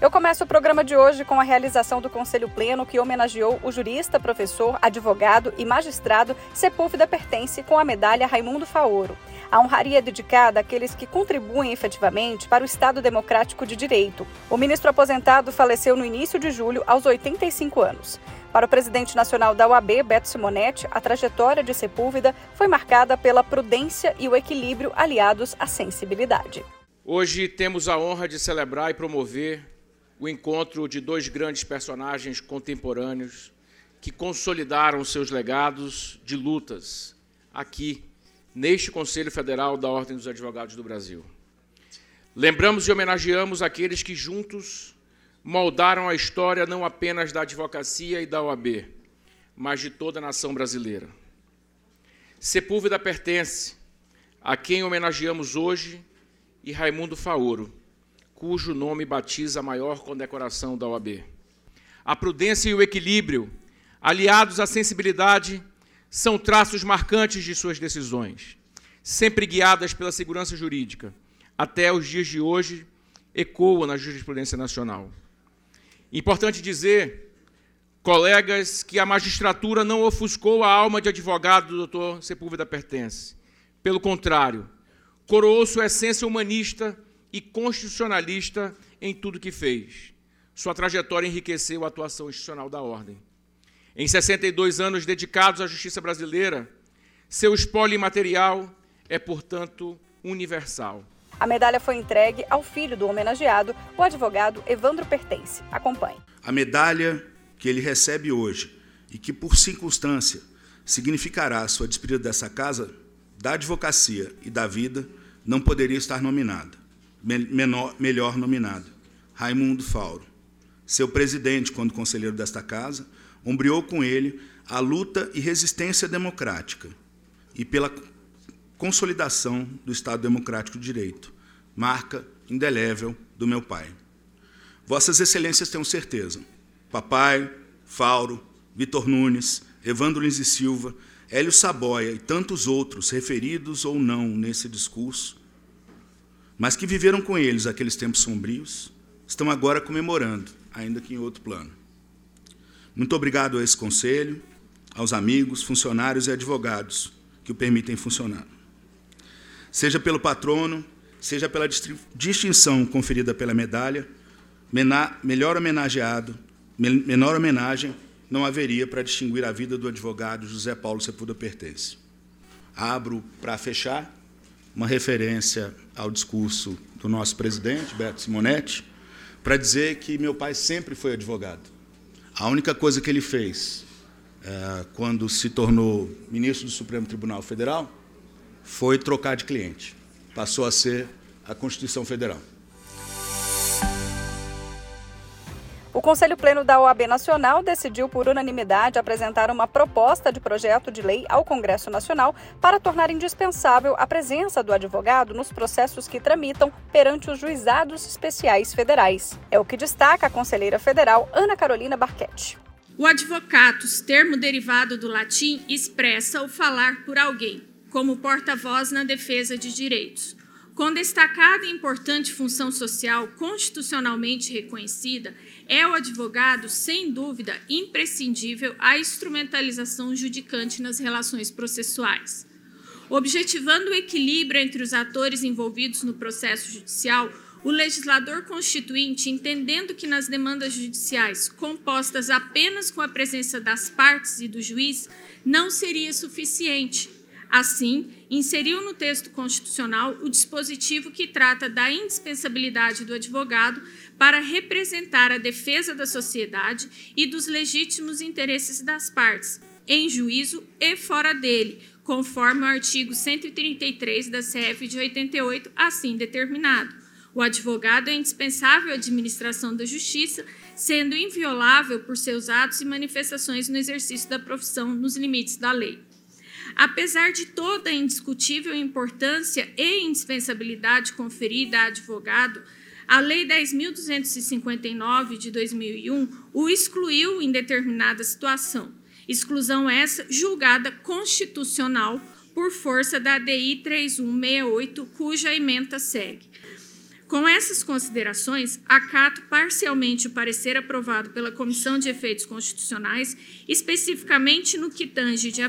Eu começo o programa de hoje com a realização do Conselho Pleno que homenageou o jurista, professor, advogado e magistrado Sepúlveda Pertence com a medalha Raimundo Faoro. A honraria é dedicada àqueles que contribuem efetivamente para o Estado Democrático de Direito. O ministro aposentado faleceu no início de julho, aos 85 anos. Para o presidente nacional da UAB, Beto Simonetti, a trajetória de Sepúlveda foi marcada pela prudência e o equilíbrio aliados à sensibilidade. Hoje temos a honra de celebrar e promover o encontro de dois grandes personagens contemporâneos que consolidaram seus legados de lutas aqui, neste Conselho Federal da Ordem dos Advogados do Brasil. Lembramos e homenageamos aqueles que juntos moldaram a história não apenas da advocacia e da OAB, mas de toda a nação brasileira. Sepúlveda pertence a quem homenageamos hoje e Raimundo Faoro, cujo nome batiza a maior condecoração da OAB. A prudência e o equilíbrio, aliados à sensibilidade, são traços marcantes de suas decisões, sempre guiadas pela segurança jurídica. Até os dias de hoje, ecoam na jurisprudência nacional. Importante dizer, colegas, que a magistratura não ofuscou a alma de advogado do doutor Sepúlveda Pertence. Pelo contrário, coroou sua essência humanista e constitucionalista em tudo que fez. Sua trajetória enriqueceu a atuação institucional da Ordem. Em 62 anos dedicados à justiça brasileira, seu espólio imaterial é, portanto, universal. A medalha foi entregue ao filho do homenageado, o advogado Evandro Pertence. Acompanhe. A medalha que ele recebe hoje e que, por circunstância, significará a sua despedida dessa casa, da advocacia e da vida, não poderia estar nominada menor, melhor nominado, Raimundo Fauro. Seu presidente, quando conselheiro desta casa, ombreou com ele a luta e resistência democrática e pela consolidação do Estado Democrático de Direito, marca indelével do meu pai. Vossas Excelências tenham certeza, papai, Fauro, Vitor Nunes, Evandro Lins e Silva, Hélio Saboia e tantos outros, referidos ou não nesse discurso, mas que viveram com eles aqueles tempos sombrios, estão agora comemorando, ainda que em outro plano. Muito obrigado a esse conselho, aos amigos, funcionários e advogados que o permitem funcionar. Seja pelo patrono, seja pela distinção conferida pela medalha, melhor homenageado, menor homenagem não haveria para distinguir a vida do advogado José Paulo Sepúlveda Pertence. Abro para fechar uma referência ao discurso do nosso presidente, Beto Simonetti, para dizer que meu pai sempre foi advogado. A única coisa que ele fez é, quando se tornou ministro do Supremo Tribunal Federal foi trocar de cliente. Passou a ser a Constituição Federal. O Conselho Pleno da OAB Nacional decidiu por unanimidade apresentar uma proposta de projeto de lei ao Congresso Nacional para tornar indispensável a presença do advogado nos processos que tramitam perante os juizados especiais federais. É o que destaca a conselheira federal Ana Carolina Barquete. O advocatus, termo derivado do latim, expressa o falar por alguém, como porta-voz na defesa de direitos. Com destacada e importante função social constitucionalmente reconhecida, é o advogado, sem dúvida, imprescindível à instrumentalização judicante nas relações processuais. Objetivando o equilíbrio entre os atores envolvidos no processo judicial, o legislador constituinte, entendendo que nas demandas judiciais, compostas apenas com a presença das partes e do juiz, não seria suficiente. Assim, inseriu no texto constitucional o dispositivo que trata da indispensabilidade do advogado para representar a defesa da sociedade e dos legítimos interesses das partes, em juízo e fora dele, conforme o artigo 133 da CF de 88, assim determinado. O advogado é indispensável à administração da justiça, sendo inviolável por seus atos e manifestações no exercício da profissão nos limites da lei. Apesar de toda a indiscutível importância e indispensabilidade conferida a advogado, a Lei 10.259 de 2001 o excluiu em determinada situação. Exclusão essa julgada constitucional por força da DI 3168, cuja emenda segue. Com essas considerações, acato parcialmente o parecer aprovado pela Comissão de Efeitos Constitucionais, especificamente no que tange, de,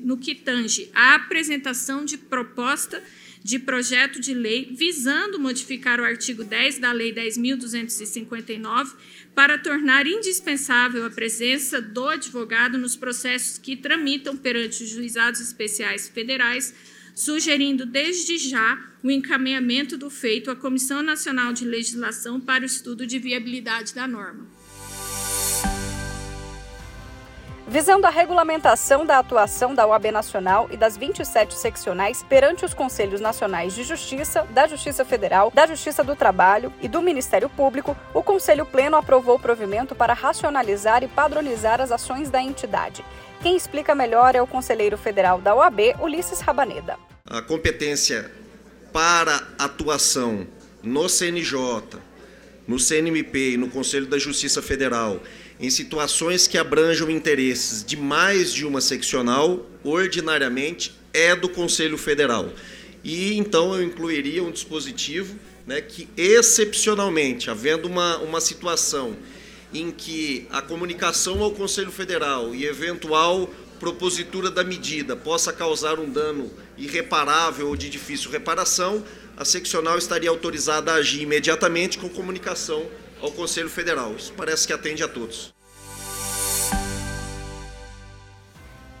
no que tange a apresentação de proposta de projeto de lei visando modificar o artigo 10 da Lei 10.259 para tornar indispensável a presença do advogado nos processos que tramitam perante os juizados especiais federais sugerindo desde já o encaminhamento do feito à Comissão Nacional de Legislação para o estudo de viabilidade da norma. Visando a regulamentação da atuação da OAB Nacional e das 27 seccionais perante os Conselhos Nacionais de Justiça, da Justiça Federal, da Justiça do Trabalho e do Ministério Público, o Conselho Pleno aprovou o provimento para racionalizar e padronizar as ações da entidade. Quem explica melhor é o conselheiro federal da OAB, Ulisses Rabaneda. A competência para atuação no CNJ, no CNMP e no Conselho da Justiça Federal em situações que abranjam interesses de mais de uma seccional, ordinariamente é do Conselho Federal. E então eu incluiria um dispositivo né, que, excepcionalmente, havendo uma, uma situação em que a comunicação ao Conselho Federal e eventual propositura da medida possa causar um dano irreparável ou de difícil reparação, a seccional estaria autorizada a agir imediatamente com comunicação ao Conselho Federal. Isso parece que atende a todos.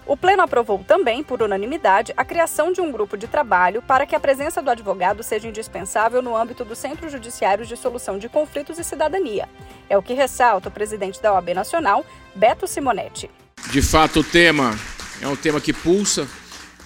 O Pleno aprovou também, por unanimidade, a criação de um grupo de trabalho para que a presença do advogado seja indispensável no âmbito dos Centros Judiciários de Solução de Conflitos e Cidadania. É o que ressalta o presidente da OAB Nacional, Beto Simonetti. De fato, o tema é um tema que pulsa,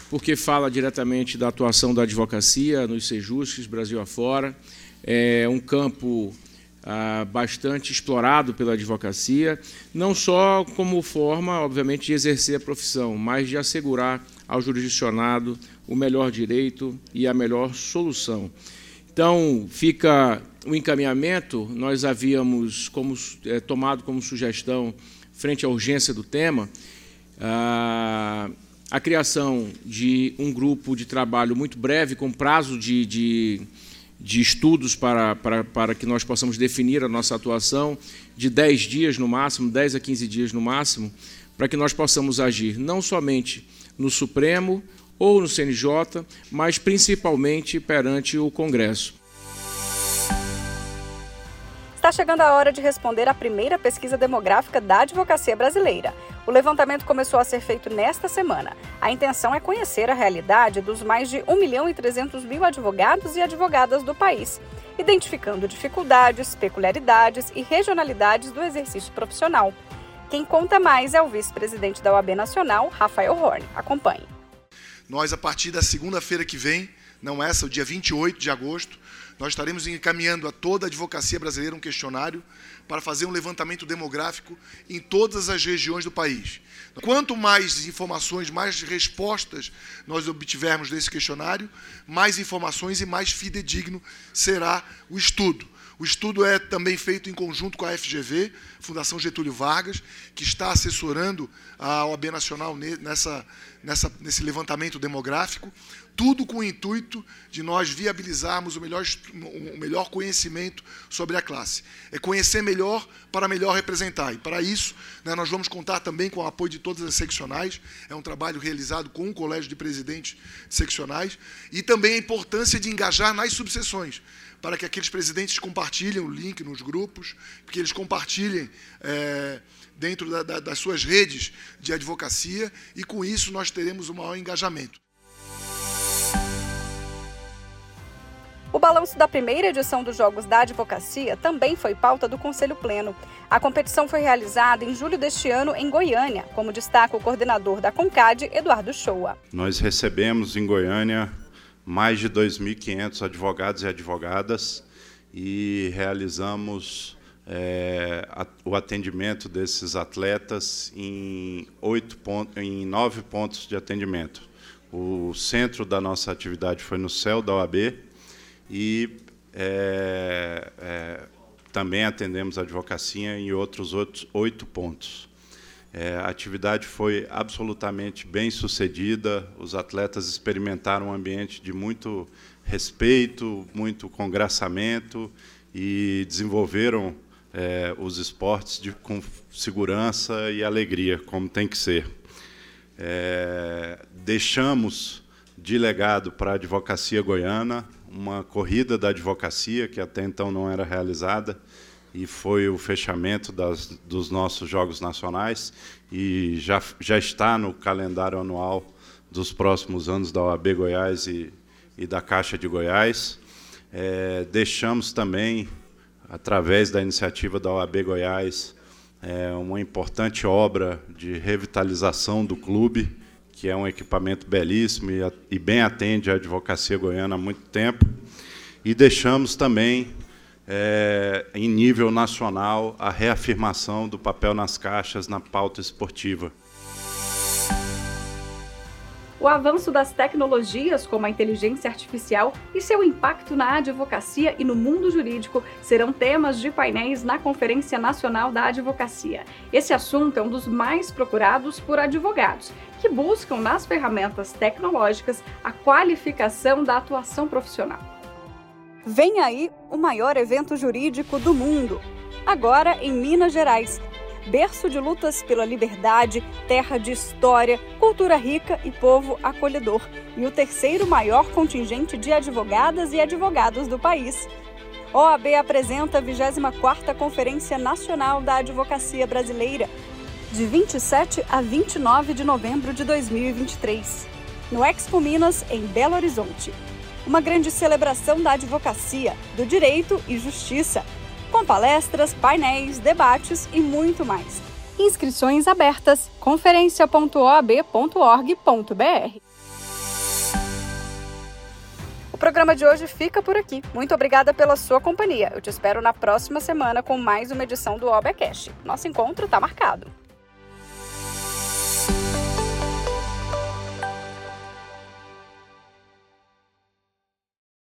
porque fala diretamente da atuação da advocacia nos sejusques, Brasil afora. É um campo ah, bastante explorado pela advocacia, não só como forma, obviamente, de exercer a profissão, mas de assegurar ao jurisdicionado o melhor direito e a melhor solução. Então, fica o encaminhamento, nós havíamos como, é, tomado como sugestão, frente à urgência do tema, a, a criação de um grupo de trabalho muito breve, com prazo de, de de estudos para, para, para que nós possamos definir a nossa atuação, de 10 dias no máximo, 10 a 15 dias no máximo, para que nós possamos agir não somente no Supremo ou no CNJ, mas principalmente perante o Congresso. Está chegando a hora de responder à primeira pesquisa demográfica da advocacia brasileira. O levantamento começou a ser feito nesta semana. A intenção é conhecer a realidade dos mais de 1 milhão e 300 mil advogados e advogadas do país, identificando dificuldades, peculiaridades e regionalidades do exercício profissional. Quem conta mais é o vice-presidente da OAB Nacional, Rafael Horn. Acompanhe. Nós, a partir da segunda-feira que vem, não essa, o dia 28 de agosto, nós estaremos encaminhando a toda a advocacia brasileira um questionário para fazer um levantamento demográfico em todas as regiões do país. Quanto mais informações, mais respostas nós obtivermos desse questionário, mais informações e mais fidedigno será o estudo. O estudo é também feito em conjunto com a FGV, Fundação Getúlio Vargas, que está assessorando a OAB Nacional nessa, nessa, nesse levantamento demográfico tudo com o intuito de nós viabilizarmos o melhor, o melhor conhecimento sobre a classe. É conhecer melhor para melhor representar. E para isso, né, nós vamos contar também com o apoio de todas as seccionais. É um trabalho realizado com o Colégio de Presidentes seccionais. E também a importância de engajar nas subseções, para que aqueles presidentes compartilhem o link nos grupos, que eles compartilhem. É, dentro da, da, das suas redes de advocacia, e com isso nós teremos um maior engajamento. O balanço da primeira edição dos Jogos da Advocacia também foi pauta do Conselho Pleno. A competição foi realizada em julho deste ano em Goiânia, como destaca o coordenador da CONCAD, Eduardo Shoa. Nós recebemos em Goiânia mais de 2.500 advogados e advogadas e realizamos é, a, o atendimento desses atletas em, oito pontos, em nove pontos de atendimento. O centro da nossa atividade foi no céu da OAB e é, é, também atendemos a advocacia em outros oito pontos. É, a atividade foi absolutamente bem sucedida, os atletas experimentaram um ambiente de muito respeito, muito congraçamento e desenvolveram é, os esportes de, com segurança e alegria, como tem que ser. É, deixamos de legado para a advocacia goiana uma corrida da advocacia, que até então não era realizada, e foi o fechamento das, dos nossos Jogos Nacionais, e já, já está no calendário anual dos próximos anos da OAB Goiás e, e da Caixa de Goiás. É, deixamos também, através da iniciativa da OAB Goiás, é, uma importante obra de revitalização do clube, que é um equipamento belíssimo e, e bem atende a advocacia goiana há muito tempo. E deixamos também, é, em nível nacional, a reafirmação do papel nas caixas na pauta esportiva. O avanço das tecnologias, como a inteligência artificial, e seu impacto na advocacia e no mundo jurídico serão temas de painéis na Conferência Nacional da Advocacia. Esse assunto é um dos mais procurados por advogados, que buscam nas ferramentas tecnológicas a qualificação da atuação profissional. Vem aí o maior evento jurídico do mundo, agora em Minas Gerais berço de lutas pela liberdade, terra de história, cultura rica e povo acolhedor, e o terceiro maior contingente de advogadas e advogados do país. OAB apresenta a 24ª Conferência Nacional da Advocacia Brasileira, de 27 a 29 de novembro de 2023, no Expo Minas, em Belo Horizonte. Uma grande celebração da advocacia, do direito e justiça, com palestras, painéis, debates e muito mais. Inscrições abertas conferência.oab.org.br. O programa de hoje fica por aqui. Muito obrigada pela sua companhia. Eu te espero na próxima semana com mais uma edição do OBcast. Nosso encontro está marcado.